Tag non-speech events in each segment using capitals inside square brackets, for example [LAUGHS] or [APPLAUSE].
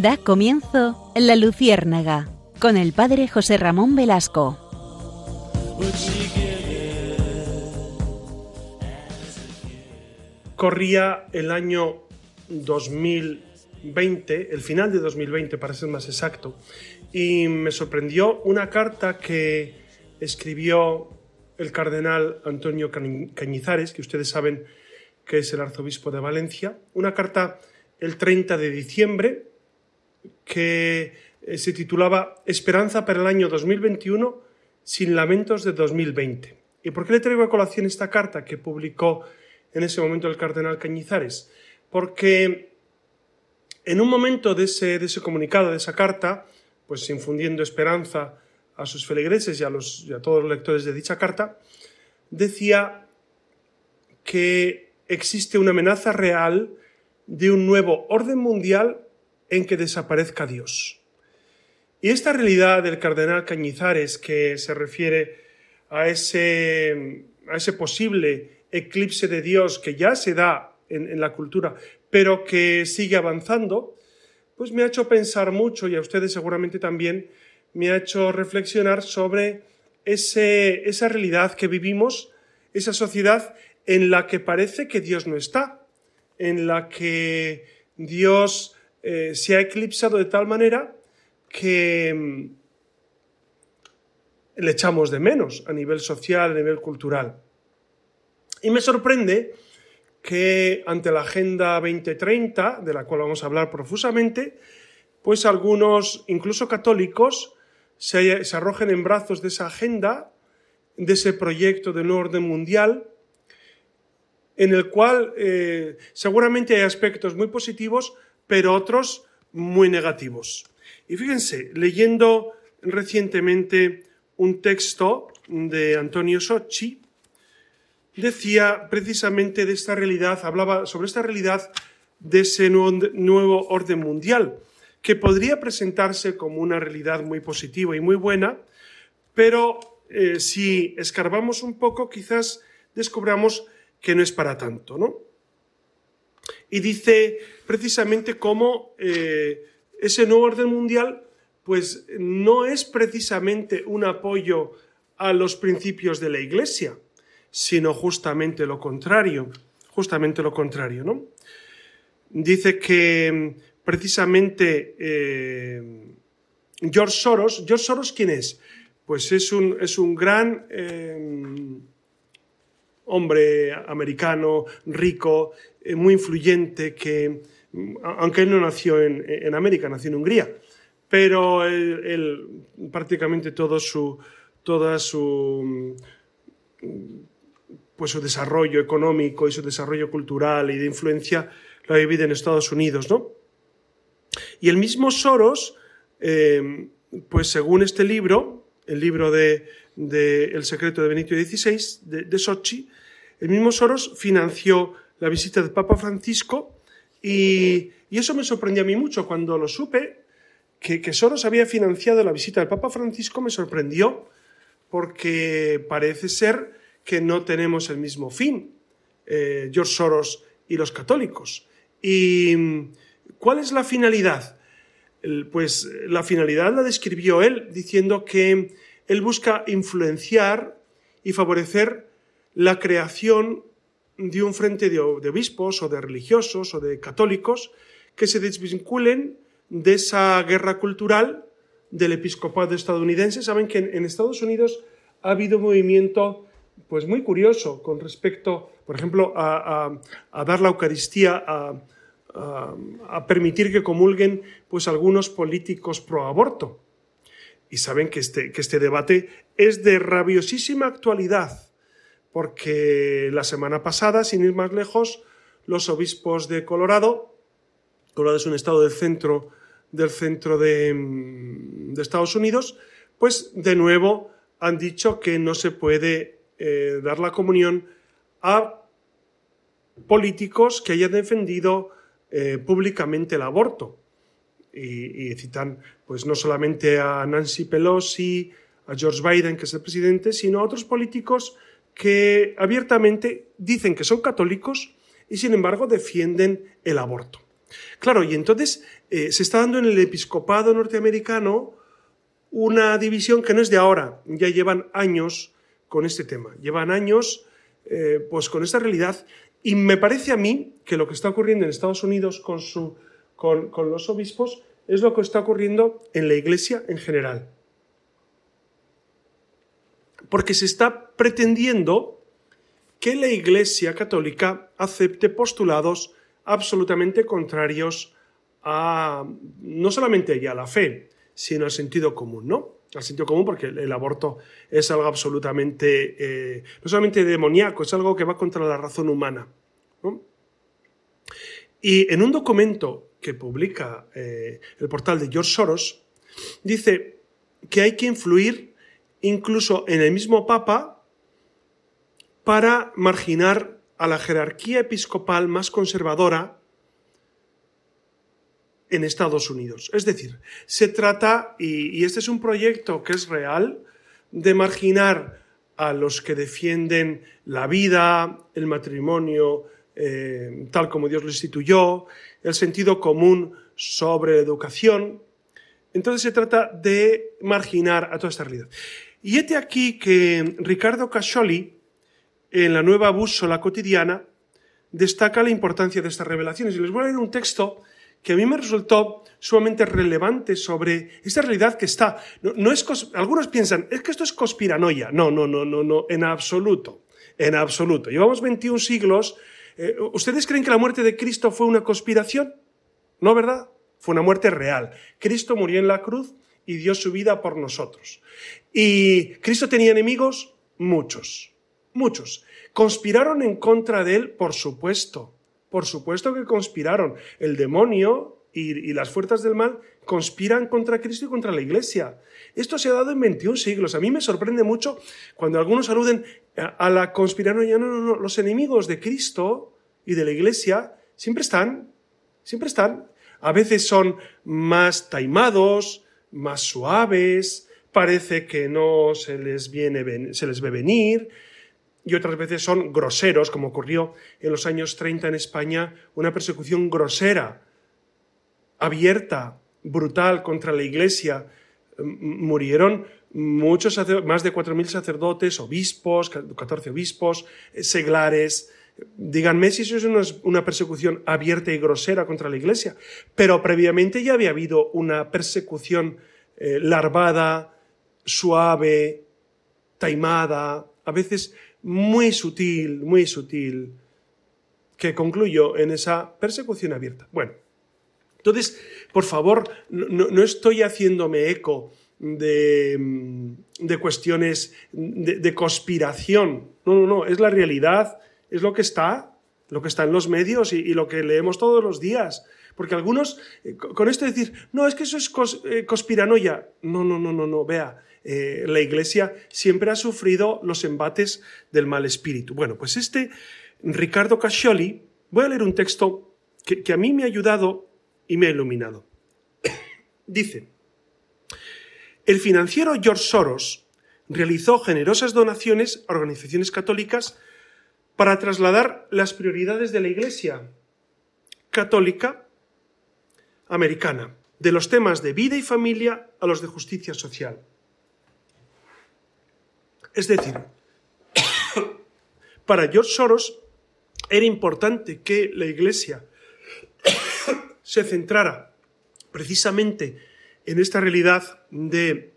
Da comienzo La Luciérnaga con el padre José Ramón Velasco. Corría el año 2020, el final de 2020 para ser más exacto, y me sorprendió una carta que escribió el cardenal Antonio Cañizares, que ustedes saben que es el arzobispo de Valencia, una carta el 30 de diciembre que eh, se titulaba Esperanza para el año 2021 sin lamentos de 2020. ¿Y por qué le traigo a colación esta carta que publicó en ese momento el cardenal Cañizares? Porque en un momento de ese, de ese comunicado, de esa carta, pues infundiendo esperanza a sus feligreses y a, los, y a todos los lectores de dicha carta, decía que existe una amenaza real de un nuevo orden mundial en que desaparezca Dios. Y esta realidad del cardenal Cañizares, que se refiere a ese, a ese posible eclipse de Dios que ya se da en, la cultura, pero que sigue avanzando, pues me ha hecho pensar mucho, y a ustedes seguramente también, me ha hecho reflexionar sobre ese, esa realidad que vivimos, esa sociedad en la que parece que Dios no está, en la que Dios eh, se ha eclipsado de tal manera que mm, le echamos de menos a nivel social, a nivel cultural. Y me sorprende que ante la Agenda 2030, de la cual vamos a hablar profusamente, pues algunos, incluso católicos, se, arrojen en brazos de esa agenda, de ese proyecto de nuevo orden mundial, en el cual eh, seguramente hay aspectos muy positivos, pero otros muy negativos. Y fíjense, leyendo recientemente un texto de Antonio Socci, decía precisamente de esta realidad, hablaba sobre esta realidad de ese nuevo orden mundial, que podría presentarse como una realidad muy positiva y muy buena, pero eh, si escarbamos un poco, quizás descubramos que no es para tanto, ¿no? Y dice precisamente cómo eh, ese nuevo orden mundial, pues no es precisamente un apoyo a los principios de la Iglesia, sino justamente lo contrario, justamente lo contrario, ¿no? Dice que precisamente eh, George Soros, George Soros, ¿quién es? Pues es un, es un gran eh, hombre americano, rico, eh, muy influyente, que, aunque él no nació en, América, nació en Hungría, pero él, prácticamente todo su, toda su, pues su desarrollo económico y su desarrollo cultural y de influencia lo ha vivido en Estados Unidos, ¿no? Y el mismo Soros, eh, pues según este libro, el libro de, El secreto de Benito XVI, de, de Sochi, el mismo Soros financió la visita del Papa Francisco y, eso me sorprendió a mí mucho cuando lo supe, que, Soros había financiado la visita del Papa Francisco, me sorprendió porque parece ser que no tenemos el mismo fin, eh, George Soros y los católicos. ¿Y cuál es la finalidad? Pues la finalidad la describió él diciendo que él busca influenciar y favorecer la creación de un frente de, obispos o de religiosos o de católicos que se desvinculen de esa guerra cultural del episcopado estadounidense. Saben que en, Estados Unidos ha habido un movimiento pues muy curioso con respecto, por ejemplo, a, dar la Eucaristía, a, permitir que comulguen pues algunos políticos pro aborto. Y saben que este, que este debate es de rabiosísima actualidad porque la semana pasada, sin ir más lejos, los obispos de Colorado, Colorado es un estado del centro, del centro de, mm, Estados Unidos, pues de nuevo han dicho que no se puede eh, dar la comunión a políticos que hayan defendido eh, públicamente el aborto. Y, y, citan pues no solamente a Nancy Pelosi, a George Biden, que es el presidente, sino a otros políticos que abiertamente dicen que son católicos y sin embargo defienden el aborto. Claro, y entonces eh, se está dando en el episcopado norteamericano una división que no es de ahora, ya llevan años con este tema, llevan años eh, pues con esta realidad y me parece a mí que lo que está ocurriendo en Estados Unidos con, su, con, con los obispos es lo que está ocurriendo en la Iglesia en general. Porque se está pretendiendo que la Iglesia católica acepte postulados absolutamente contrarios a no solamente a la fe, sino al sentido común, ¿no? Al sentido común porque el, aborto es algo absolutamente, eh, no solamente demoníaco, es algo que va contra la razón humana. Y en un documento que publica eh, el portal de George Soros, dice que hay que influir incluso en el mismo Papa para marginar a la jerarquía episcopal más conservadora en Estados Unidos. Es decir, se trata, y, este es un proyecto que es real, de marginar a los que defienden la vida, el matrimonio, eh, tal como Dios lo instituyó, el sentido común sobre educación. Entonces se trata de marginar a toda esta realidad. Y este aquí que Ricardo Cascioli, en la nueva bússola cotidiana, destaca la importancia de estas revelaciones. Y les voy a leer un texto que a mí me resultó sumamente relevante sobre esta realidad que está. No, es algunos piensan, es que esto es conspiranoia. No, no, no, no, no, en absoluto. En absoluto. Llevamos 21 siglos. Eh, ¿Ustedes creen que la muerte de Cristo fue una conspiración? No, ¿verdad? Fue una muerte real. Cristo murió en la cruz y dio su vida por nosotros. ¿Y Cristo tenía enemigos? Muchos muchos. ¿Conspiraron en contra de él? Por supuesto. Por supuesto que conspiraron. El demonio y, las fuerzas del mal conspiran contra Cristo y contra la Iglesia. Esto se ha dado en 21 siglos. A mí me sorprende mucho cuando algunos aluden a, la conspiranoia. No, no, no. Los enemigos de Cristo y de la Iglesia siempre están. Siempre están. A veces son más taimados, más suaves, parece que no se les, viene, se les ve venir, y otras veces son groseros, como ocurrió en los años 30 en España, una persecución grosera, abierta, brutal contra la Iglesia. Murieron muchos, más de 4.000 sacerdotes, obispos, 14 obispos, eh, seglares. Díganme si eso es una persecución abierta y grosera contra la Iglesia. Pero previamente ya había habido una persecución eh, larvada, suave, taimada, a veces muy sutil, muy sutil, que concluyó en esa persecución abierta. Bueno, entonces, por favor, no, estoy haciéndome eco de, cuestiones de, conspiración. No, no, no, es la realidad, es lo que está, lo que está en los medios y, lo que leemos todos los días. Porque algunos, eh, con esto decir, no, es que eso es eh, conspiranoia. No, no, no, no, no, vea, eh, la Iglesia siempre ha sufrido los embates del mal espíritu. Bueno, pues este Ricardo Cascioli, voy a leer un texto que, a mí me ha ayudado y me ha iluminado. [COUGHS] Dice, el financiero George Soros realizó generosas donaciones a organizaciones católicas para trasladar las prioridades de la Iglesia católica americana, de los temas de vida y familia a los de justicia social. Es decir, [COUGHS] para George Soros era importante que la Iglesia [COUGHS] se centrara precisamente en esta realidad de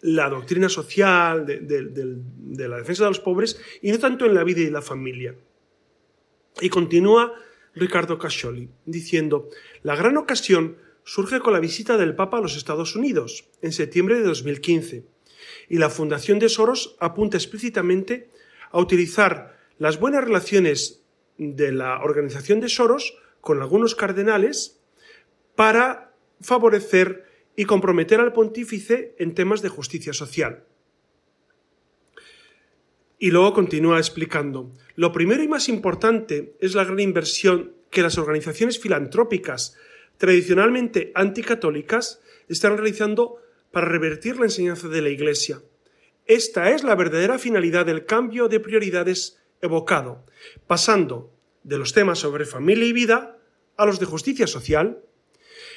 la doctrina social, de, la defensa de los pobres, y no tanto en la vida y la familia. Y continúa Ricardo Cascioli diciendo, la gran ocasión surge con la visita del Papa a los Estados Unidos en septiembre de 2015 y la Fundación de Soros apunta explícitamente a utilizar las buenas relaciones de la organización de Soros con algunos cardenales para favorecer y comprometer al pontífice en temas de justicia social. Y luego continúa explicando, lo primero y más importante es la gran inversión que las organizaciones filantrópicas tradicionalmente anticatólicas están realizando para revertir la enseñanza de la Iglesia. Esta es la verdadera finalidad del cambio de prioridades evocado, pasando de los temas sobre familia y vida a los de justicia social.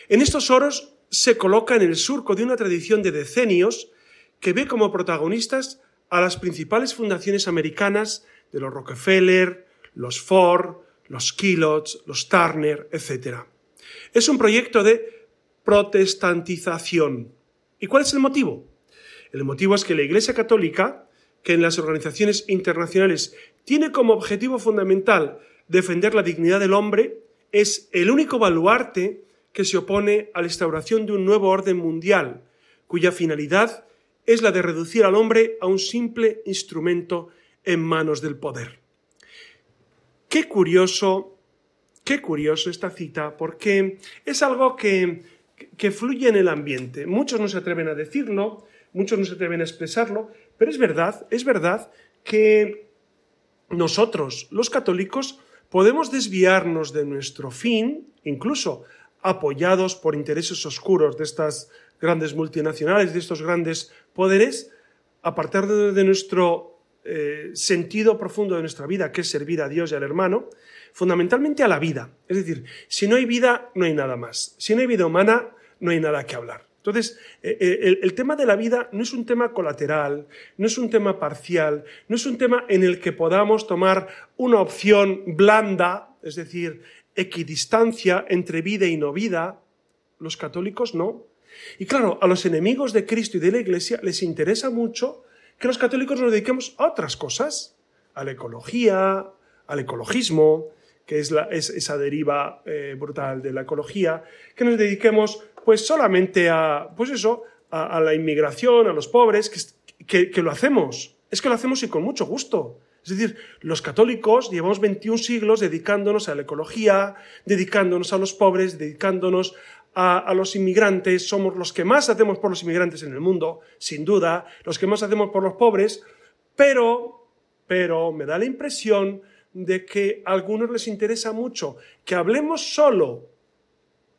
En estos oros se coloca en el surco de una tradición de decenios que ve como protagonistas a las principales fundaciones americanas de los Rockefeller, los Ford, los Kellogg, los Turner, etc. Es un proyecto de protestantización. ¿Y cuál es el motivo? El motivo es que la Iglesia Católica, que en las organizaciones internacionales tiene como objetivo fundamental defender la dignidad del hombre, es el único baluarte que se opone a la instauración de un nuevo orden mundial, cuya finalidad es la de reducir al hombre a un simple instrumento en manos del poder. Qué curioso, qué curioso esta cita, porque es algo que, que fluye en el ambiente. Muchos no se atreven a decirlo, muchos no se atreven a expresarlo, pero es verdad, es verdad que nosotros, los católicos, podemos desviarnos de nuestro fin, incluso apoyados por intereses oscuros de estas grandes multinacionales, de estos grandes poderes, apartar de, nuestro eh, sentido profundo de nuestra vida, que es servir a Dios y al hermano, fundamentalmente a la vida. Es decir, si no hay vida, no hay nada más. Si no hay vida humana, no hay nada que hablar. Entonces, eh, eh, el, tema de la vida no es un tema colateral, no es un tema parcial, no es un tema en el que podamos tomar una opción blanda, es decir, equidistancia entre vida y no vida. Los católicos no. Y claro, a los enemigos de Cristo y de la Iglesia les interesa mucho que los católicos nos dediquemos a otras cosas, a la ecología, al ecologismo, que es, esa deriva eh, brutal de la ecología, que nos dediquemos pues solamente a, pues eso, a, la inmigración, a los pobres, que, que, lo hacemos. Es que lo hacemos y con mucho gusto. Es decir, los católicos llevamos 21 siglos dedicándonos a la ecología, dedicándonos a los pobres, dedicándonos a, los inmigrantes. Somos los que más hacemos por los inmigrantes en el mundo, sin duda, los que más hacemos por los pobres, pero, pero me da la impresión de que a algunos les interesa mucho que hablemos solo,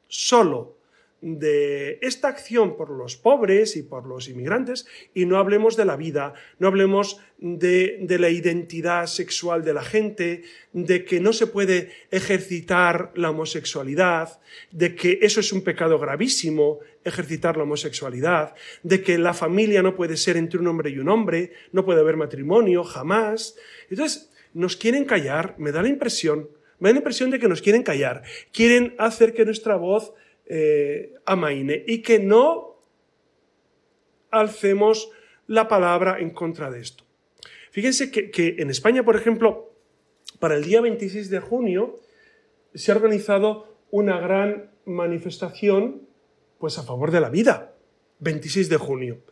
solo de esta acción por los pobres y por los inmigrantes y no hablemos de la vida, no hablemos de, de, la identidad sexual de la gente, de que no se puede ejercitar la homosexualidad, de que eso es un pecado gravísimo, ejercitar la homosexualidad, de que la familia no puede ser entre un hombre y un hombre, no puede haber matrimonio, jamás. Entonces, nos quieren callar, me da la impresión, me da la impresión de que nos quieren callar, quieren hacer que nuestra voz eh, amaine y que no alcemos la palabra en contra de esto. Fíjense que, en España, por ejemplo, para el día 26 de junio se ha organizado una gran manifestación pues a favor de la vida, 26 de junio.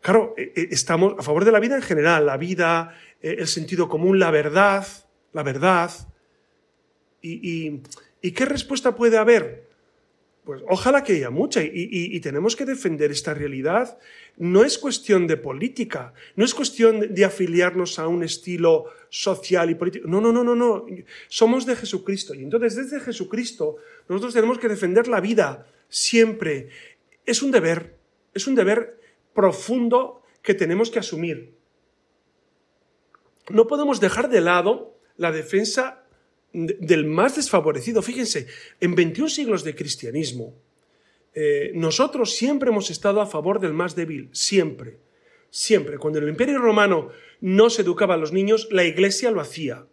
Claro, eh, eh, estamos a favor de la vida en general, la vida, eh, el sentido común, la verdad, la verdad. ¿Y, qué respuesta puede haber? Pues ojalá que haya mucha y, tenemos que defender esta realidad. No es cuestión de política, no es cuestión de afiliarnos a un estilo social y político. No, no, no, no, no. Somos de Jesucristo y entonces desde Jesucristo nosotros tenemos que defender la vida siempre. Es un deber, es un deber profundo que tenemos que asumir. No podemos dejar de lado la defensa del más desfavorecido. Fíjense, en 21 siglos de cristianismo, eh, nosotros siempre hemos estado a favor del más débil, siempre, siempre. Cuando el Imperio Romano no se educaba a los niños, la Iglesia lo hacía.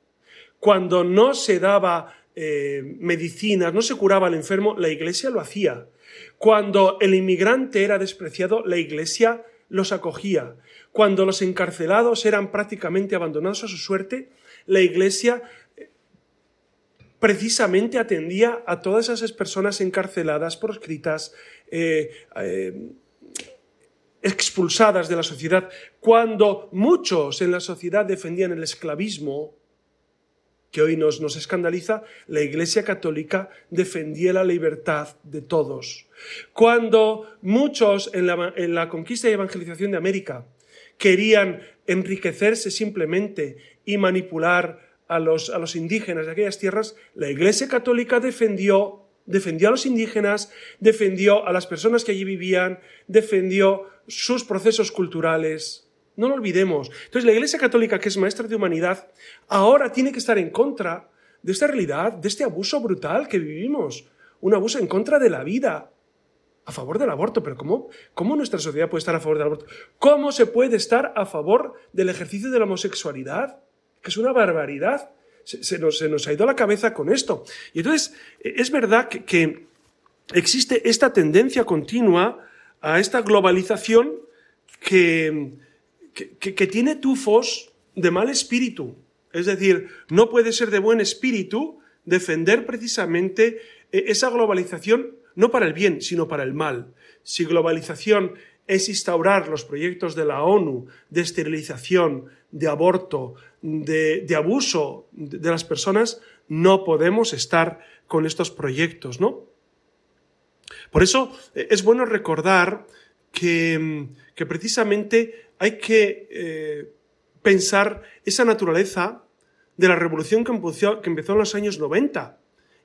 Cuando no se daba eh, medicinas, no se curaba al enfermo, la Iglesia lo hacía. Cuando el inmigrante era despreciado, la Iglesia los acogía. Cuando los encarcelados eran prácticamente abandonados a su suerte, la Iglesia precisamente atendía a todas esas personas encarceladas, proscritas, eh, eh, expulsadas de la sociedad. Cuando muchos en la sociedad defendían el esclavismo, que hoy nos, nos escandaliza, la Iglesia Católica defendía la libertad de todos. Cuando muchos en la, en la conquista y evangelización de América querían enriquecerse simplemente y manipular a los, a los indígenas de aquellas tierras, la Iglesia Católica defendió, defendió a los indígenas, defendió a las personas que allí vivían, defendió sus procesos culturales. No lo olvidemos. Entonces, la Iglesia Católica, que es maestra de humanidad, ahora tiene que estar en contra de esta realidad, de este abuso brutal que vivimos, un abuso en contra de la vida, a favor del aborto. Pero ¿cómo, ¿cómo nuestra sociedad puede estar a favor del aborto? ¿Cómo se puede estar a favor del ejercicio de la homosexualidad? Que es una barbaridad. Se, nos, ha ido la cabeza con esto. Y entonces, es verdad que, que existe esta tendencia continua a esta globalización que, que, que, tiene tufos de mal espíritu. Es decir, no puede ser de buen espíritu defender precisamente eh, esa globalización no para el bien, sino para el mal. Si globalización es instaurar los proyectos de la ONU de esterilización, de aborto, de, abuso de las personas, no podemos estar con estos proyectos, ¿no? Por eso eh, es bueno recordar que, que precisamente hay que eh, pensar esa naturaleza de la revolución que empezó, que empezó en los años 90,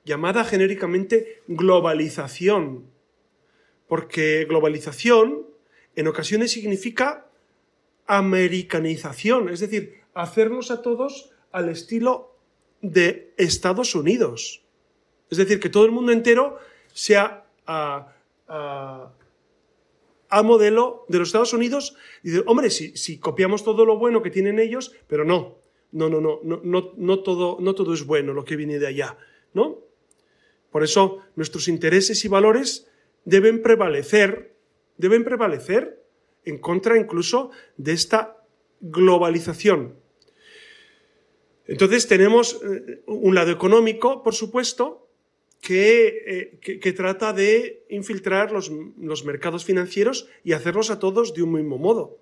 llamada genéricamente globalización, porque globalización en ocasiones significa americanización, es decir, hacernos a todos al estilo de Estados Unidos. Es decir, que todo el mundo entero sea a, a, a modelo de los Estados Unidos y dice, hombre, si, si, copiamos todo lo bueno que tienen ellos, pero no, no, no, no, no, no, no, todo, no todo es bueno lo que viene de allá, ¿no? Por eso nuestros intereses y valores deben prevalecer, deben prevalecer en contra incluso de esta globalización. Entonces tenemos eh, un lado económico, por supuesto, que, eh, trata de infiltrar los, mercados financieros y hacerlos a todos de un mismo modo.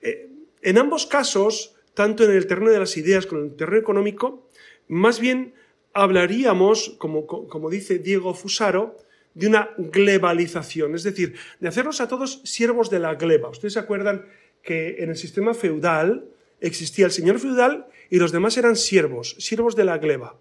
Eh, en ambos casos, tanto en el terreno de las ideas como en el terreno económico, más bien hablaríamos, como, como dice Diego Fusaro, de una glebalización, es decir, de hacernos a todos siervos de la gleba. Ustedes se acuerdan que en el sistema feudal existía el señor feudal y los demás eran siervos, siervos de la gleba,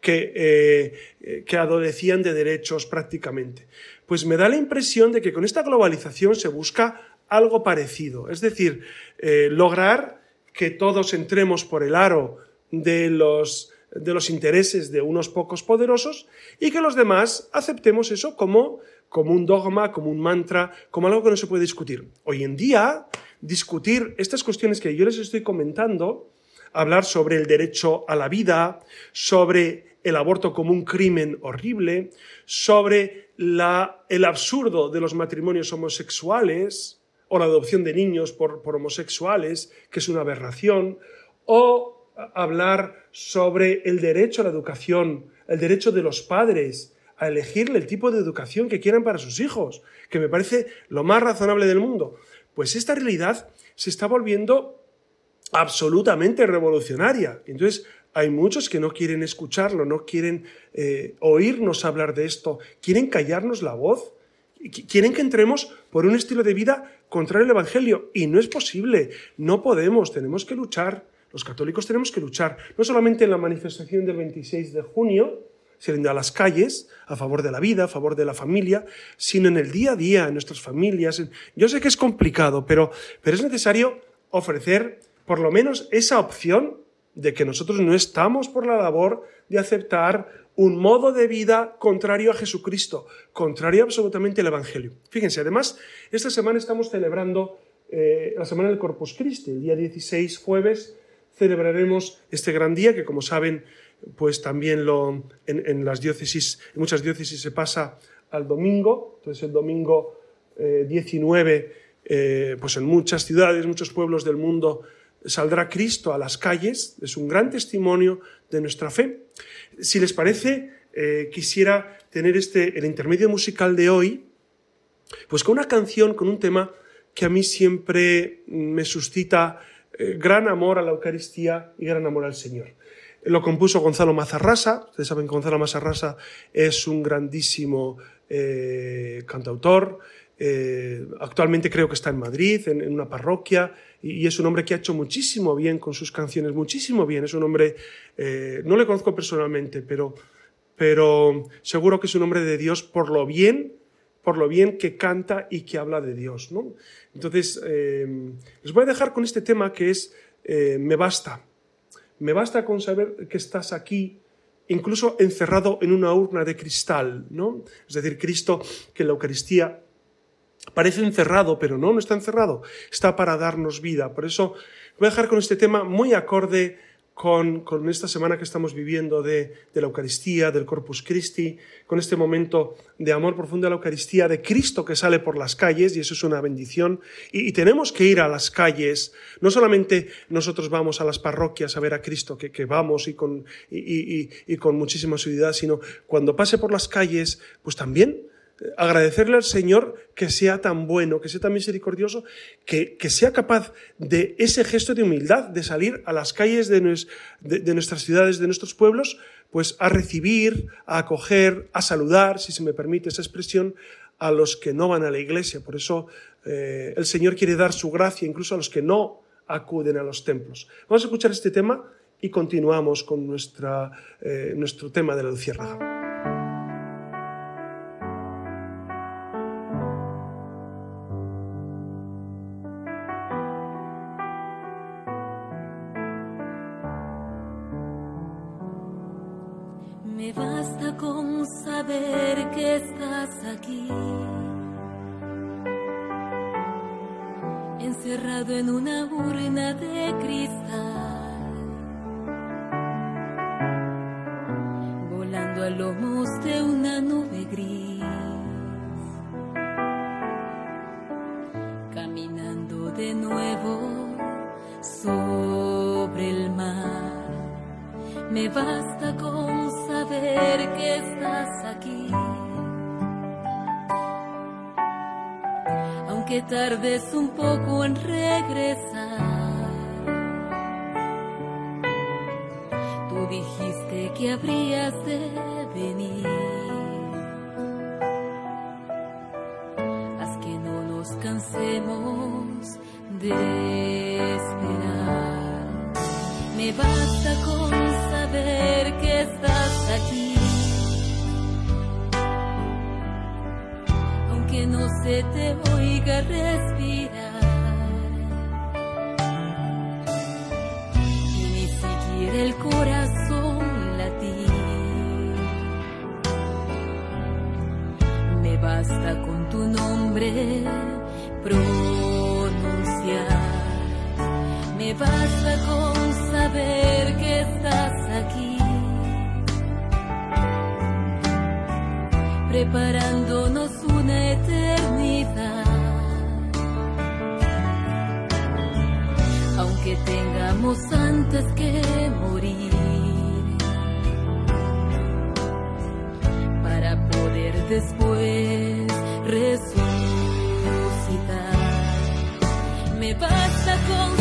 que, eh, que adolecían de derechos prácticamente. Pues me da la impresión de que con esta globalización se busca algo parecido, es decir, eh, lograr que todos entremos por el aro de los de los intereses de unos pocos poderosos y que los demás aceptemos eso como, como un dogma, como un mantra, como algo que no se puede discutir. Hoy en día, discutir estas cuestiones que yo les estoy comentando, hablar sobre el derecho a la vida, sobre el aborto como un crimen horrible, sobre el absurdo de los matrimonios homosexuales o la adopción de niños por, por homosexuales, que es una aberración, o hablar sobre el derecho a la educación, el derecho de los padres a elegirle el tipo de educación que quieran para sus hijos, que me parece lo más razonable del mundo. Pues esta realidad se está volviendo absolutamente revolucionaria. Entonces, hay muchos que no quieren escucharlo, no quieren eh, oírnos hablar de esto, quieren callarnos la voz, quieren que entremos por un estilo de vida contrario al Evangelio. Y no es posible, no podemos, tenemos que luchar. Los católicos tenemos que luchar, no solamente en la manifestación del 26 de junio, saliendo a las calles a favor de la vida, a favor de la familia, sino en el día a día, en nuestras familias. Yo sé que es complicado, pero, pero es necesario ofrecer por lo menos esa opción de que nosotros no estamos por la labor de aceptar un modo de vida contrario a Jesucristo, contrario absolutamente al Evangelio. Fíjense, además, esta semana estamos celebrando eh, la Semana del Corpus Christi, el día 16, jueves, celebraremos este gran día que, como saben, pues también lo, en, las diócesis, muchas diócesis se pasa al domingo, entonces el domingo 19, eh, eh, pues en muchas ciudades, muchos pueblos del mundo saldrá Cristo a las calles, es un gran testimonio de nuestra fe. Si les parece, eh, quisiera tener este, el intermedio musical de hoy, pues con una canción, con un tema que a mí siempre me suscita eh, gran amor a la Eucaristía y gran amor al Señor. Lo compuso Gonzalo Mazarrasa. Ustedes saben que Gonzalo Mazarrasa es un grandísimo eh, cantautor. Eh, actualmente creo que está en Madrid, en, una parroquia, y, es un hombre que ha hecho muchísimo bien con sus canciones, muchísimo bien. Es un hombre, no le conozco personalmente, pero, pero seguro que es un hombre de Dios por lo bien por lo bien que canta y que habla de Dios. ¿no? Entonces, eh, les voy a dejar con este tema que es eh, Me basta. Me basta con saber que estás aquí incluso encerrado en una urna de cristal, ¿no? Es decir, Cristo que en la Eucaristía parece encerrado, pero no, no está encerrado, está para darnos vida. Por eso voy a dejar con este tema muy acorde con, esta semana que estamos viviendo de, la Eucaristía, del Corpus Christi, con este momento de amor profundo a la Eucaristía, de Cristo que sale por las calles, y eso es una bendición. Y, tenemos que ir a las calles, no solamente nosotros vamos a las parroquias a ver a Cristo, que, que vamos y con, y, con muchísima seguridad, sino cuando pase por las calles, pues también agradecerle al Señor que sea tan bueno, que sea tan misericordioso, que, sea capaz de ese gesto de humildad, de salir a las calles de, nuestras ciudades, de nuestros pueblos, pues a recibir, a acoger, a saludar, si se me permite esa expresión, a los que no van a la iglesia. Por eso eh, el Señor quiere dar su gracia incluso a los que no acuden a los templos. Vamos a escuchar este tema y continuamos con nuestra, eh, nuestro tema de la luciérnaga. Me basta con saber que estás aquí, encerrado en una urna de cristal. tardes un poco en regresar. Preparándonos una eternidad. Aunque tengamos antes que morir, para poder después resucitar. Me basta con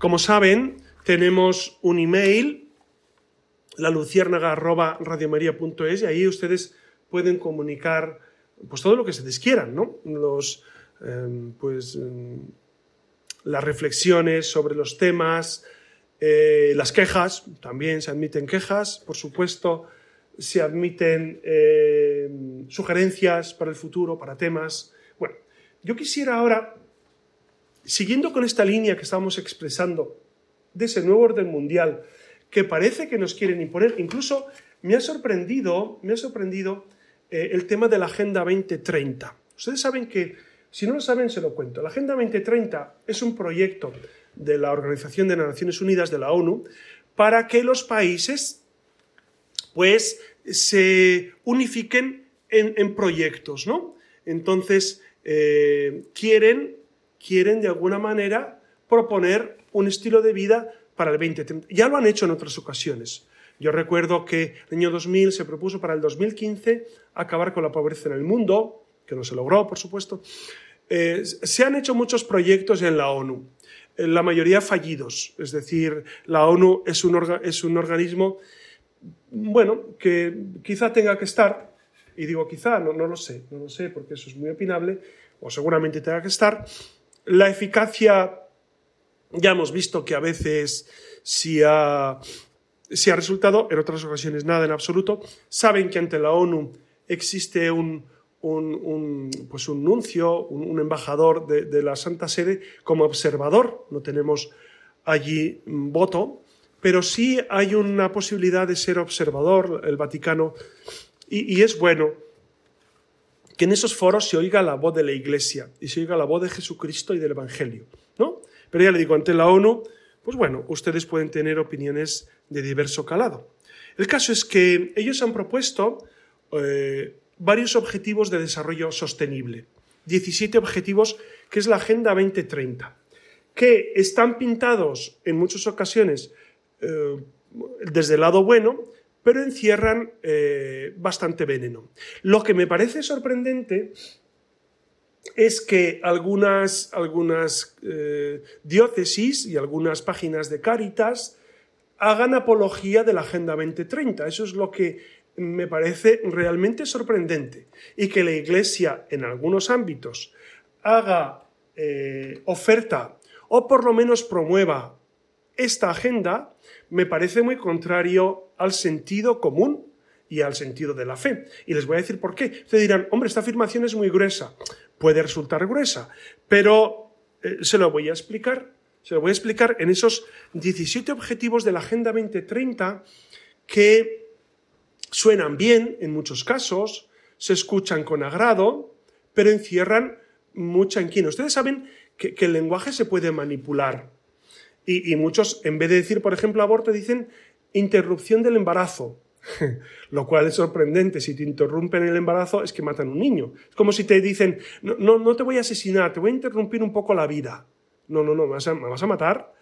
Como saben, tenemos un email, la y ahí ustedes pueden comunicar pues todo lo que se les quieran, ¿no? Los, em, pues, em, las reflexiones sobre los temas, eh, las quejas, también se admiten quejas, por supuesto, se admiten em, sugerencias para el futuro, para temas. Bueno, yo quisiera ahora, siguiendo con esta línea que estamos expresando de ese nuevo orden mundial que parece que nos quieren imponer, incluso me ha sorprendido, me ha sorprendido eh, el tema de la Agenda 2030. Ustedes saben que, si no lo saben, se lo cuento. La Agenda 2030 es un proyecto de la Organización de las Naciones Unidas, de la ONU, para que los países pues se unifiquen en, proyectos, ¿no? Entonces, eh, quieren, quieren de alguna manera proponer un estilo de vida para el 2030. Ya lo han hecho en otras ocasiones. Yo recuerdo que el año 2000 se propuso para el 2015 acabar con la pobreza en el mundo, que no se logró, por supuesto. Eh, se han hecho muchos proyectos en la ONU, la mayoría fallidos. Es decir, la ONU es un, es un organismo, bueno, que quizá tenga que estar, y digo quizá, no, no lo sé, no lo sé, porque eso es muy opinable, o seguramente tenga que estar. La eficacia, ya hemos visto que a veces si ha ha resultado, en otras ocasiones nada en absoluto. Saben que ante la ONU existe un, pues un nuncio, un, embajador de, la Santa Sede como observador. No tenemos allí voto, pero sí hay una posibilidad de ser observador, el Vaticano, y, y es bueno que en esos foros se oiga la voz de la Iglesia y se oiga la voz de Jesucristo y del Evangelio, ¿no? Pero ya le digo, ante la ONU pues bueno, ustedes pueden tener opiniones de diverso calado. El caso es que ellos han propuesto eh, varios objetivos de desarrollo sostenible, 17 objetivos que es la Agenda 2030, que están pintados en muchas ocasiones eh, desde el lado bueno, pero encierran eh, bastante veneno. Lo que me parece sorprendente es que algunas, algunas eh, diócesis y algunas páginas de Cáritas hagan apología de la Agenda 2030. Eso es lo que me parece realmente sorprendente. Y que la Iglesia en algunos ámbitos haga eh, oferta o por lo menos promueva esta agenda, me parece muy contrario al sentido común y al sentido de la fe. Y les voy a decir por qué. Ustedes dirán, hombre, esta afirmación es muy gruesa puede resultar gruesa, pero eh, se lo voy a explicar. Se lo voy a explicar en esos 17 objetivos de la Agenda 2030 que suenan bien en muchos casos, se escuchan con agrado, pero encierran mucha inquina. Ustedes saben que, el lenguaje se puede manipular. Y, y, muchos, en vez de decir, por ejemplo, aborto, dicen interrupción del embarazo. [LAUGHS] Lo cual es sorprendente. Si te interrumpen el embarazo es que matan a un niño. Es como si te dicen, no, no, no te voy a asesinar, te voy a interrumpir un poco la vida. No, no, no, me vas a, matar.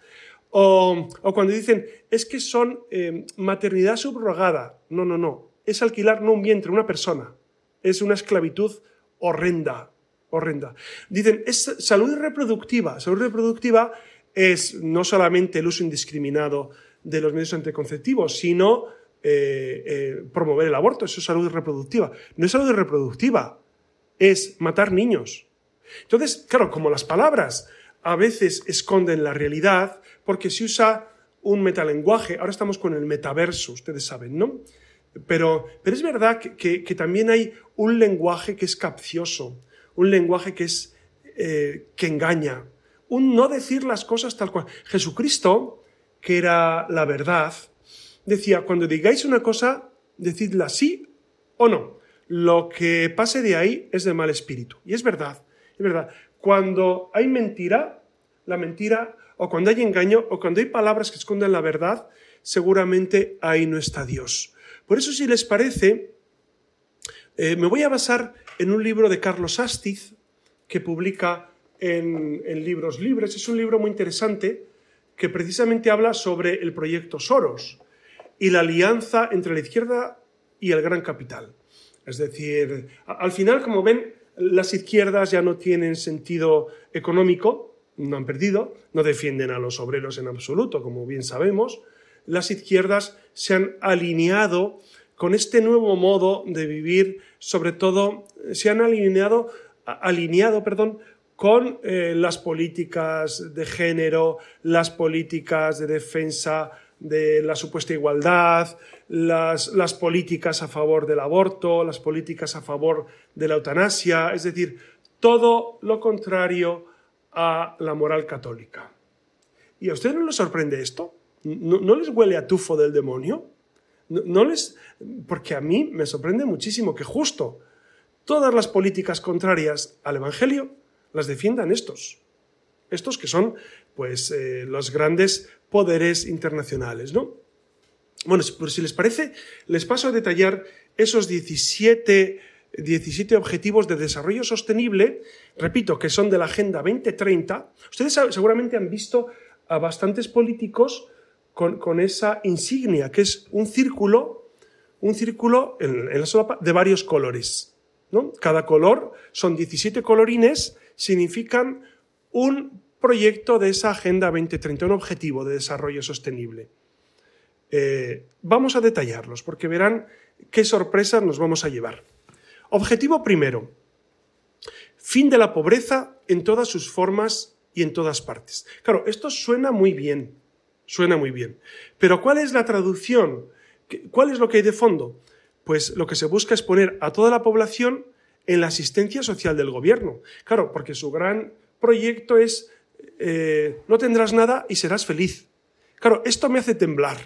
O, o, cuando dicen, es que son eh, maternidad subrogada. No, no, no. Es alquilar no un vientre, una persona. Es una esclavitud horrenda, horrenda. Dicen, es salud reproductiva. Salud reproductiva es no solamente el uso indiscriminado de los medios anticonceptivos, sino eh, eh, promover el aborto, eso es salud reproductiva. No es salud reproductiva, es matar niños. Entonces, claro, como las palabras a veces esconden la realidad, porque se usa un metalenguaje, ahora estamos con el metaverso, ustedes saben, ¿no? Pero, pero es verdad que, también hay un lenguaje que es capcioso, un lenguaje que es eh, que engaña, un no decir las cosas tal cual. Jesucristo, que era la verdad, decía, cuando digáis una cosa, decidla sí o no. Lo que pase de ahí es de mal espíritu. Y es verdad, es verdad. Cuando hay mentira, la mentira, o cuando hay engaño, o cuando hay palabras que esconden la verdad, seguramente ahí no está Dios. Por eso, si les parece, eh, me voy a basar en un libro de Carlos Astiz, que publica en, Libros Libres. Es un libro muy interesante que precisamente habla sobre el proyecto Soros y la alianza entre la izquierda y el gran capital. Es decir, al final, como ven, las izquierdas ya no tienen sentido económico, no han perdido, no defienden a los obreros en absoluto, como bien sabemos. Las izquierdas se han alineado con este nuevo modo de vivir, sobre todo se han alineado, alineado perdón, con eh, las políticas de género, las políticas de defensa de la supuesta igualdad, las, políticas a favor del aborto, las políticas a favor de la eutanasia, es decir, todo lo contrario a la moral católica. ¿Y a ustedes no les sorprende esto? ¿No, les huele a tufo del demonio? No, les, porque a mí me sorprende muchísimo que justo todas las políticas contrarias al Evangelio las defiendan estos. Estos que son, pues, eh, los grandes poderes internacionales, ¿no? Bueno, pues si les parece, les paso a detallar esos 17, 17 objetivos de desarrollo sostenible, repito, que son de la Agenda 2030. Ustedes seguramente han visto a bastantes políticos con, esa insignia, que es un círculo, un círculo en, en la solapa de varios colores. ¿no? Cada color son 17 colorines, significan un proyecto de esa Agenda 2030, un objetivo de desarrollo sostenible. Eh, vamos a detallarlos porque verán qué sorpresas nos vamos a llevar. Objetivo primero, fin de la pobreza en todas sus formas y en todas partes. Claro, esto suena muy bien, suena muy bien. Pero ¿cuál es la traducción? ¿Cuál es lo que hay de fondo? Pues lo que se busca es poner a toda la población en la asistencia social del gobierno. Claro, porque su gran proyecto es eh, no tendrás nada y serás feliz. Claro, esto me hace temblar.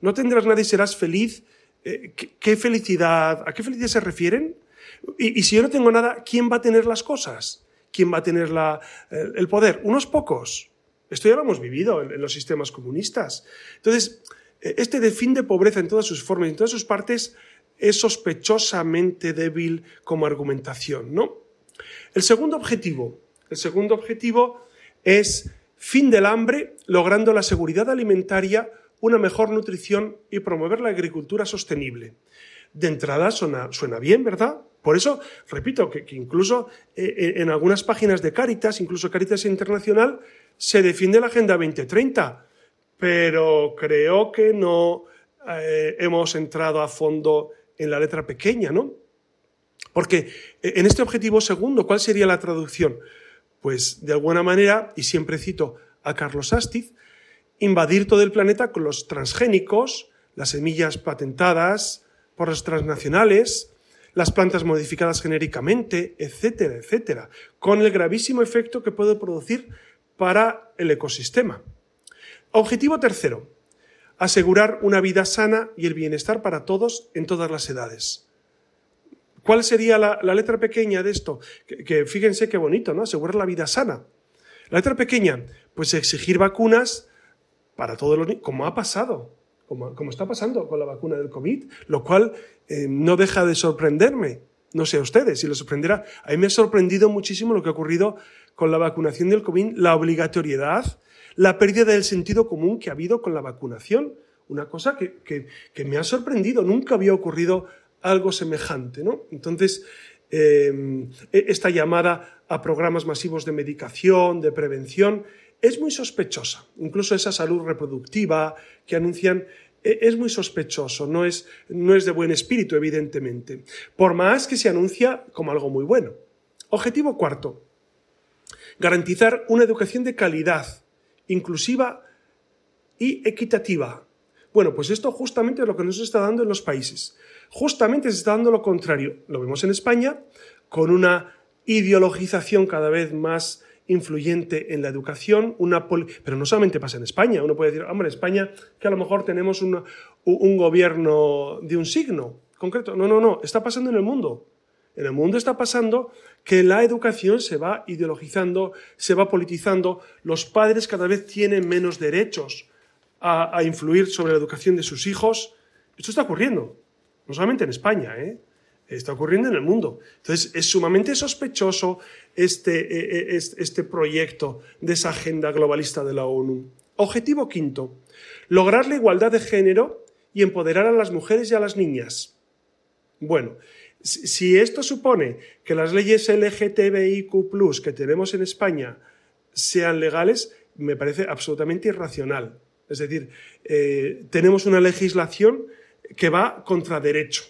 No tendrás nada y serás feliz. Eh, ¿qué, felicidad? ¿A qué felicidad se refieren? Y, si yo no tengo nada, ¿quién va a tener las cosas? ¿Quién va a tener el poder? Unos pocos. Esto ya lo hemos vivido en, los sistemas comunistas. Entonces, eh, este de fin de pobreza en todas sus formas y en todas sus partes es sospechosamente débil como argumentación, ¿no? El segundo objetivo, el segundo objetivo es fin del hambre, logrando la seguridad alimentaria, una mejor nutrición y promover la agricultura sostenible. De entrada suena, bien, ¿verdad? Por eso, repito, que, incluso eh, eh, en algunas páginas de Caritas, incluso Caritas Internacional, se defiende la Agenda 2030, pero creo que no eh, hemos entrado a fondo en la letra pequeña, ¿no? Porque en este objetivo segundo, ¿cuál sería la traducción? pues de alguna manera, y siempre cito a Carlos Astiz, invadir todo el planeta con los transgénicos, las semillas patentadas por las transnacionales, las plantas modificadas genéricamente, etcétera, etcétera, con el gravísimo efecto que puede producir para el ecosistema. Objetivo tercero, asegurar una vida sana y el bienestar para todos en todas las edades. ¿Cuál sería la, letra pequeña de esto? Que, fíjense qué bonito, ¿no? Asegurar la vida sana. La letra pequeña, pues exigir vacunas para todos los niños, como ha pasado, como, está pasando con la vacuna del COVID, lo cual eh, no deja de sorprenderme. No sé a ustedes si les sorprenderá. A mí me ha sorprendido muchísimo lo que ha ocurrido con la vacunación del COVID, la obligatoriedad, la pérdida del sentido común que ha habido con la vacunación. Una cosa que, que me ha sorprendido, nunca había ocurrido algo semejante. ¿no? Entonces, em, e, esta llamada a programas masivos de medicación, de prevención, es muy sospechosa. Incluso esa salud reproductiva que anuncian e, es muy sospechoso, no es, no es de buen espíritu, evidentemente, por más que se anuncia como algo muy bueno. Objetivo cuarto, garantizar una educación de calidad, inclusiva y equitativa. Bueno, pues esto justamente es lo que nos está dando en los países. Justamente se está dando lo contrario. Lo vemos en España con una ideologización cada vez más influyente en la educación, una pero no solamente pasa en España, uno puede decir, hombre, España que a lo mejor tenemos un gobierno de un signo concreto. No, no, no, está pasando en el mundo. En el mundo está pasando que la educación se va ideologizando, se va politizando, los padres cada vez tienen menos derechos a, influir sobre la educación de sus hijos. Esto está ocurriendo no solamente en España, ¿eh? está ocurriendo en el mundo. Entonces, es sumamente sospechoso este, e, e, este proyecto de esa agenda globalista de la ONU. Objetivo quinto, lograr la igualdad de género y empoderar a las mujeres y a las niñas. Bueno, si esto supone que las leyes LGTBIQ que tenemos en España sean legales, me parece absolutamente irracional. Es decir, eh, tenemos una legislación que va contra derecho,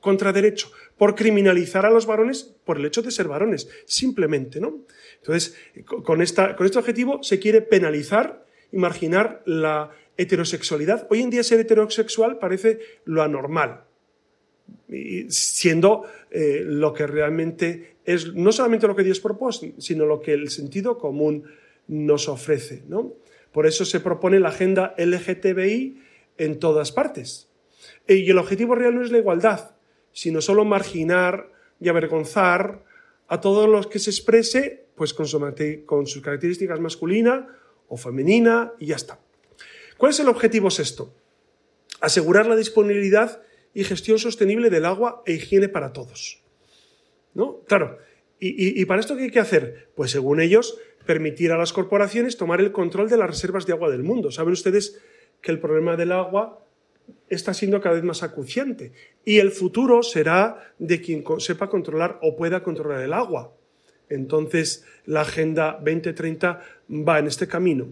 contra derecho, por criminalizar a los varones por el hecho de ser varones, simplemente, ¿no? Entonces, con, esta, con este objetivo se quiere penalizar y marginar la heterosexualidad. Hoy en día ser heterosexual parece lo anormal, siendo eh, lo que realmente es no solamente lo que Dios propone, sino lo que el sentido común nos ofrece. ¿no? Por eso se propone la agenda LGTBI en todas partes. Y el objetivo real no es la igualdad, sino solo marginar y avergonzar a todos los que se exprese pues, con, con sus características masculina o femenina y ya está. ¿Cuál es el objetivo sexto? Asegurar la disponibilidad y gestión sostenible del agua e higiene para todos. ¿No? Claro. ¿Y, para esto qué hay que hacer? Pues según ellos, permitir a las corporaciones tomar el control de las reservas de agua del mundo. Saben ustedes que el problema del agua está siendo cada vez más acuciante y el futuro será de quien sepa controlar o pueda controlar el agua. Entonces, la Agenda 2030 va en este camino.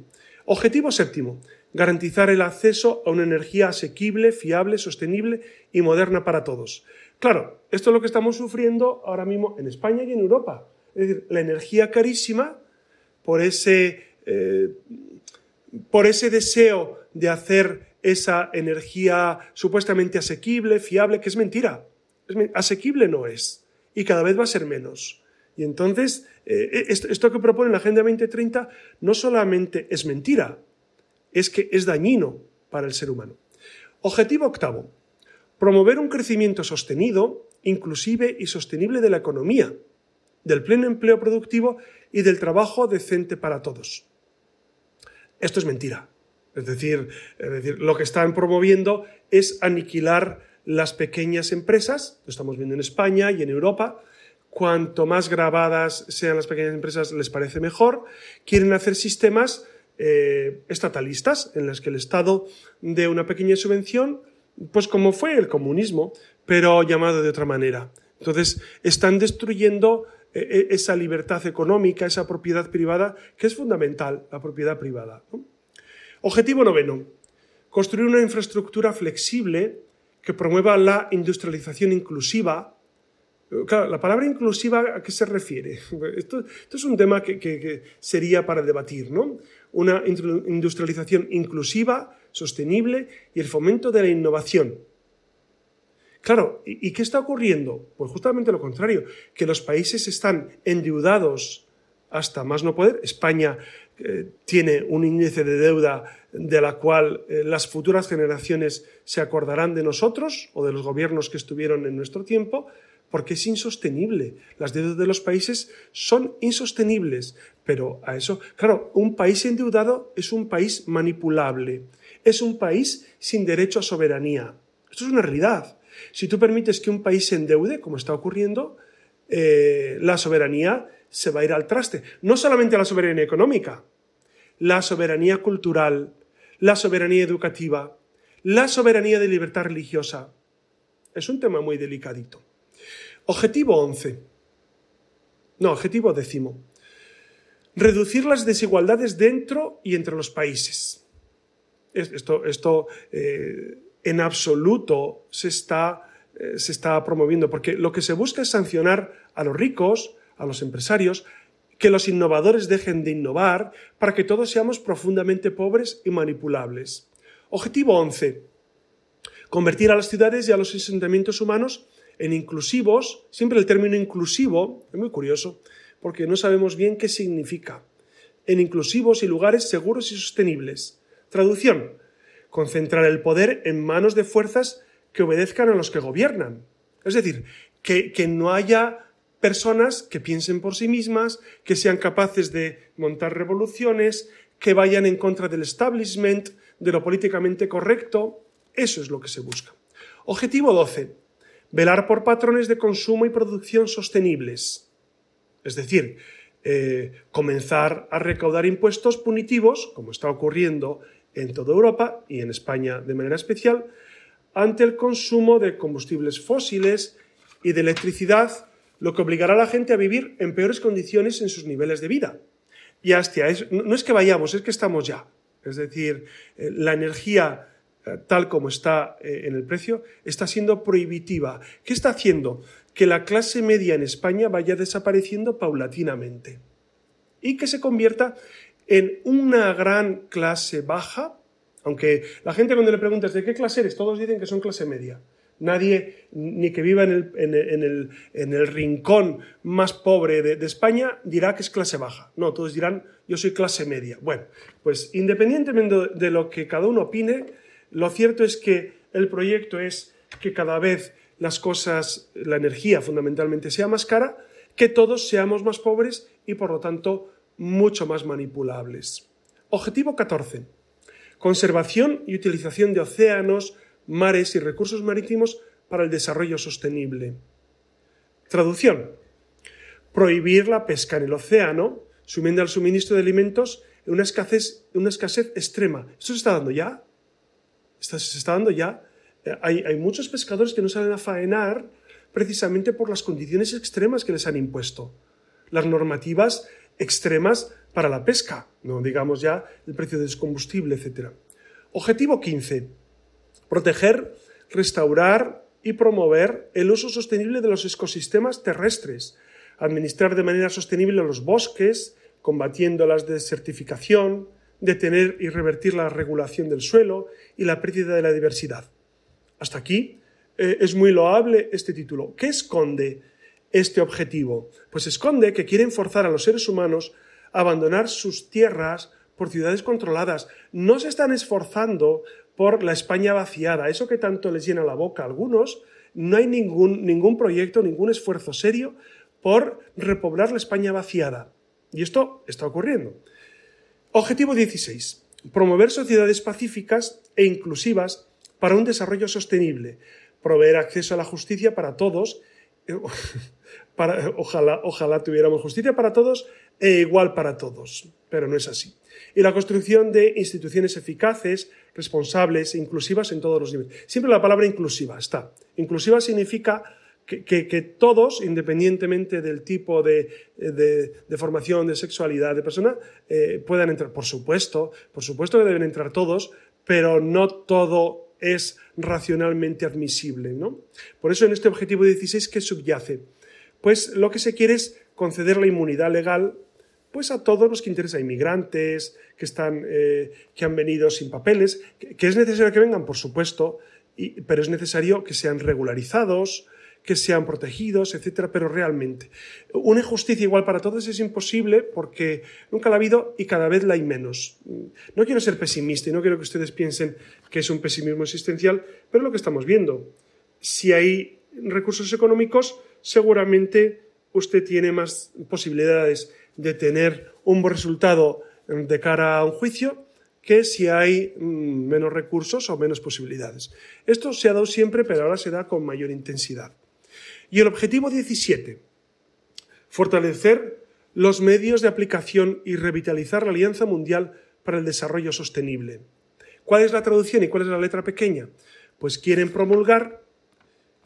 Objetivo séptimo, garantizar el acceso a una energía asequible, fiable, sostenible y moderna para todos. Claro, esto es lo que estamos sufriendo ahora mismo en España y en Europa. Es decir, la energía carísima por ese, eh, por ese deseo de hacer esa energía supuestamente asequible, fiable, que es mentira. asequible no es y cada vez va a ser menos. Y entonces, eh, esto que propone la Agenda 2030 no solamente es mentira, es que es dañino para el ser humano. Objetivo octavo. Promover un crecimiento sostenido, inclusive y sostenible de la economía, del pleno empleo productivo y del trabajo decente para todos. Esto es mentira. Es decir, es decir, lo que están promoviendo es aniquilar las pequeñas empresas, lo estamos viendo en España y en Europa, cuanto más grabadas sean las pequeñas empresas les parece mejor, quieren hacer sistemas eh, estatalistas en las que el Estado dé una pequeña subvención, pues como fue el comunismo, pero llamado de otra manera. Entonces, están destruyendo eh, eh, esa libertad económica, esa propiedad privada, que es fundamental, la propiedad privada. Objetivo noveno, construir una infraestructura flexible que promueva la industrialización inclusiva, Claro, la palabra inclusiva, ¿a qué se refiere? [LAUGHS] Esto, es un tema que, sería para debatir, ¿no? Una industrialización inclusiva, sostenible y el fomento de la innovación. Claro, ¿y, qué está ocurriendo? Pues justamente lo contrario, que los países están endeudados hasta más no poder. España eh, tiene un índice de deuda de la cual eh, las futuras generaciones se acordarán de nosotros o de los gobiernos que estuvieron en nuestro tiempo porque es insostenible. Las deudas de los países son insostenibles, pero a eso, claro, un país endeudado es un país manipulable, es un país sin derecho a soberanía. Esto es una realidad. Si tú permites que un país se endeude, como está ocurriendo, eh, la soberanía se va a ir al traste. No solamente la soberanía económica, la soberanía cultural, la soberanía educativa, la soberanía de libertad religiosa. Es un tema muy delicadito. Objetivo 11. No, objetivo décimo. Reducir las desigualdades dentro y entre los países. Esto, eh, en absoluto se está, eh, se está promoviendo, porque lo que se busca es sancionar a los ricos, a los empresarios, que los innovadores dejen de innovar para que todos seamos profundamente pobres y manipulables. Objetivo 11. Convertir a las ciudades y a los asentamientos humanos en inclusivos, siempre el término inclusivo es muy curioso, porque no sabemos bien qué significa. En inclusivos y lugares seguros y sostenibles. Traducción. Concentrar el poder en manos de fuerzas que obedezcan a los que gobiernan. Es decir, que, no haya personas que piensen por sí mismas, que sean capaces de montar revoluciones, que vayan en contra del establishment, de lo políticamente correcto. Eso es lo que se busca. Objetivo 12 velar por patrones de consumo y producción sostenibles. Es decir, eh, comenzar a recaudar impuestos punitivos, como está ocurriendo en toda Europa y en España de manera especial, ante el consumo de combustibles fósiles y de electricidad, lo que obligará a la gente a vivir en peores condiciones en sus niveles de vida. Y hasta no es que vayamos, es que estamos ya. Es decir, eh, la energía eh, tal como está en el precio está siendo prohibitiva. ¿Qué está haciendo? Que la clase media en España vaya desapareciendo paulatinamente y que se convierta en una gran clase baja, aunque la gente cuando le preguntas de qué clase eres, todos dicen que son clase media. Nadie, ni que viva en el, rincón más pobre de, España, dirá que es clase baja. No, todos dirán, yo soy clase media. Bueno, pues independientemente de lo que cada uno opine, lo cierto es que el proyecto es que cada vez las cosas, la energía fundamentalmente sea más cara, que todos seamos más pobres y por lo tanto mucho más manipulables. Objetivo 14. Conservación y utilización de océanos, mares y recursos marítimos para el desarrollo sostenible. Traducción. Prohibir la pesca en el océano, sumiendo al suministro de alimentos en una escasez, una escasez extrema. ¿Esto se está dando ya? ¿Esto se está dando ya? Eh, hay, muchos pescadores que no salen a faenar precisamente por las condiciones extremas que les han impuesto. Las normativas extremas para la pesca, no digamos ya el precio del combustible, etc. Objetivo 15. Proteger, restaurar y promover el uso sostenible de los ecosistemas terrestres, administrar de manera sostenible los bosques, combatiendo la desertificación, detener y revertir la regulación del suelo y la pérdida de la diversidad. Hasta aquí eh, es muy loable este título. ¿Qué esconde este objetivo? Pues esconde que quieren forzar a los seres humanos a abandonar sus tierras por ciudades controladas. No se están esforzando por la España vaciada, eso que tanto les llena la boca a algunos. No hay ningún, ningún proyecto, ningún esfuerzo serio por repoblar la España vaciada. Y esto está ocurriendo. Objetivo 16. Promover sociedades pacíficas e inclusivas para un desarrollo sostenible. Proveer acceso a la justicia para todos [LAUGHS] ojalá, ojalá tuviéramos justicia para todos e igual para todos, pero no es así. Y la construcción de instituciones eficaces, responsables e inclusivas en todos los niveles. Siempre la palabra inclusiva está. Inclusiva significa que, todos, independientemente del tipo de, formación, de sexualidad, de persona, eh, puedan entrar. Por supuesto, por supuesto que deben entrar todos, pero no todo es racionalmente admisible. ¿no? Por eso en este objetivo 16, ¿qué subyace? pues lo que se quiere es conceder la inmunidad legal pues a todos los que interesan, inmigrantes, que, están, eh, que han venido sin papeles, que, es necesario que vengan, por supuesto, pero es necesario que sean regularizados, que sean protegidos, etcétera, pero realmente. Una justicia igual para todos es imposible porque nunca la ha habido y cada vez la hay menos. No quiero ser pesimista y no quiero que ustedes piensen que es un pesimismo existencial, pero lo que estamos viendo. Si hay recursos económicos, seguramente usted tiene más posibilidades de tener un buen resultado de cara a un juicio que si hay mm, menos recursos o menos posibilidades. Esto se ha dado siempre, pero ahora se da con mayor intensidad. Y el objetivo 17, fortalecer los medios de aplicación y revitalizar la Alianza Mundial para el Desarrollo Sostenible. ¿Cuál es la traducción y cuál es la letra pequeña? Pues quieren promulgar,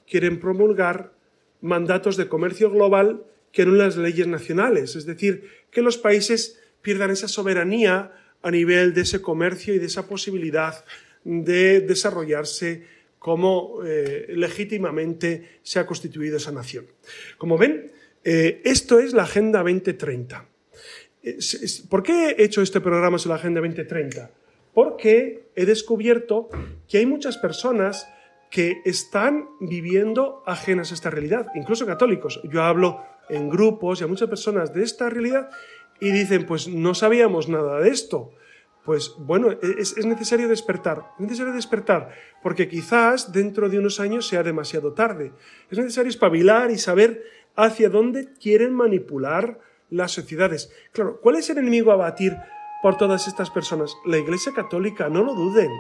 quieren promulgar mandatos de comercio global que no las leyes nacionales, es decir, que los países pierdan esa soberanía a nivel de ese comercio y de esa posibilidad de desarrollarse como eh, legítimamente se ha constituido esa nación. Como ven, eh, esto es la Agenda 2030. ¿Por qué he hecho este programa sobre la Agenda 2030? Porque he descubierto que hay muchas personas que están viviendo ajenas a esta realidad, incluso católicos. Yo hablo en grupos y a muchas personas de esta realidad y dicen, pues no sabíamos nada de esto. Pues bueno, es, necesario despertar, es necesario despertar, porque quizás dentro de unos años sea demasiado tarde. Es necesario espabilar y saber hacia dónde quieren manipular las sociedades. Claro, ¿cuál es el enemigo a batir por todas estas personas? La Iglesia Católica, no lo duden.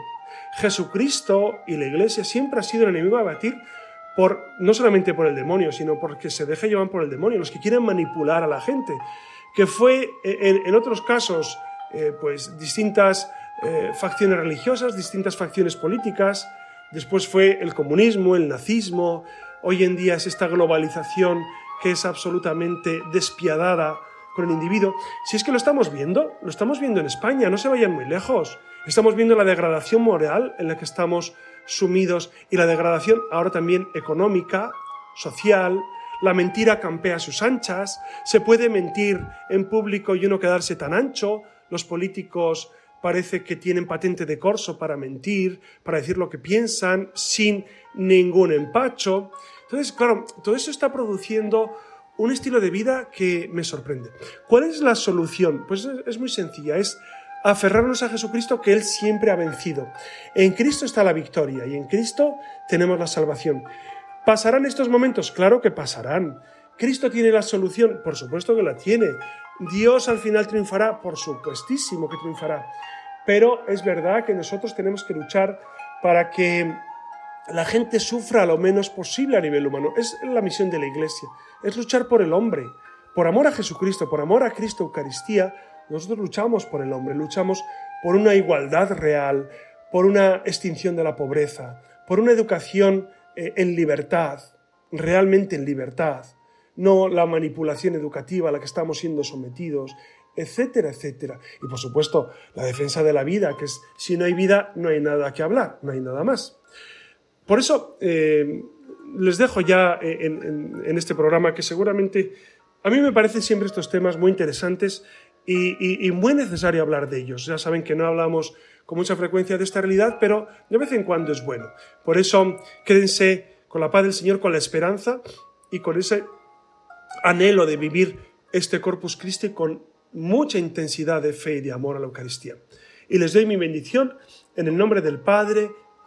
Jesucristo y la Iglesia siempre ha sido el enemigo a batir por, no solamente por el demonio, sino porque se deja llevar por el demonio, los que quieren manipular a la gente. que fue en, otros casos eh, pues distintas eh, facciones religiosas, distintas facciones políticas, después fue el comunismo, el nazismo, hoy en día es esta globalización que es absolutamente despiadada con el individuo. Si es que lo estamos viendo, lo estamos viendo en España, no se vayan muy lejos. Estamos viendo la degradación moral en la que estamos sumidos y la degradación ahora también económica, social, la mentira campea sus anchas, se puede mentir en público y uno quedarse tan ancho, los políticos parece que tienen patente de corso para mentir, para decir lo que piensan, sin ningún empacho. Entonces, claro, todo eso está produciendo un estilo de vida que me sorprende. ¿Cuál es la solución? Pues es muy sencilla, es aferrarnos a Jesucristo que Él siempre ha vencido. En Cristo está la victoria y en Cristo tenemos la salvación. ¿Pasarán estos momentos? Claro que pasarán. ¿Cristo tiene la solución? Por supuesto que la tiene. ¿Dios al final triunfará? Por supuestísimo que triunfará. Pero es verdad que nosotros tenemos que luchar para que la gente sufra lo menos posible a nivel humano. Es la misión de la Iglesia. Es luchar por el hombre. Por amor a Jesucristo, por amor a Cristo Eucaristía, nosotros luchamos por el hombre, luchamos por una igualdad real, por una extinción de la pobreza, por una educación eh, en libertad, realmente en libertad, no la manipulación educativa a la que estamos siendo sometidos, etcétera, etcétera. Y por supuesto, la defensa de la vida, que es si no hay vida, no hay nada que hablar, no hay nada más. Por eso eh, les dejo ya eh, en, este programa que seguramente a mí me parecen siempre estos temas muy interesantes y, y, muy necesario hablar de ellos. Ya saben que no hablamos con mucha frecuencia de esta realidad, pero de vez en cuando es bueno. Por eso, quédense con la paz del Señor, con la esperanza y con ese anhelo de vivir este Corpus Christi con mucha intensidad de fe y de amor a la Eucaristía. Y les doy mi bendición en el nombre del Padre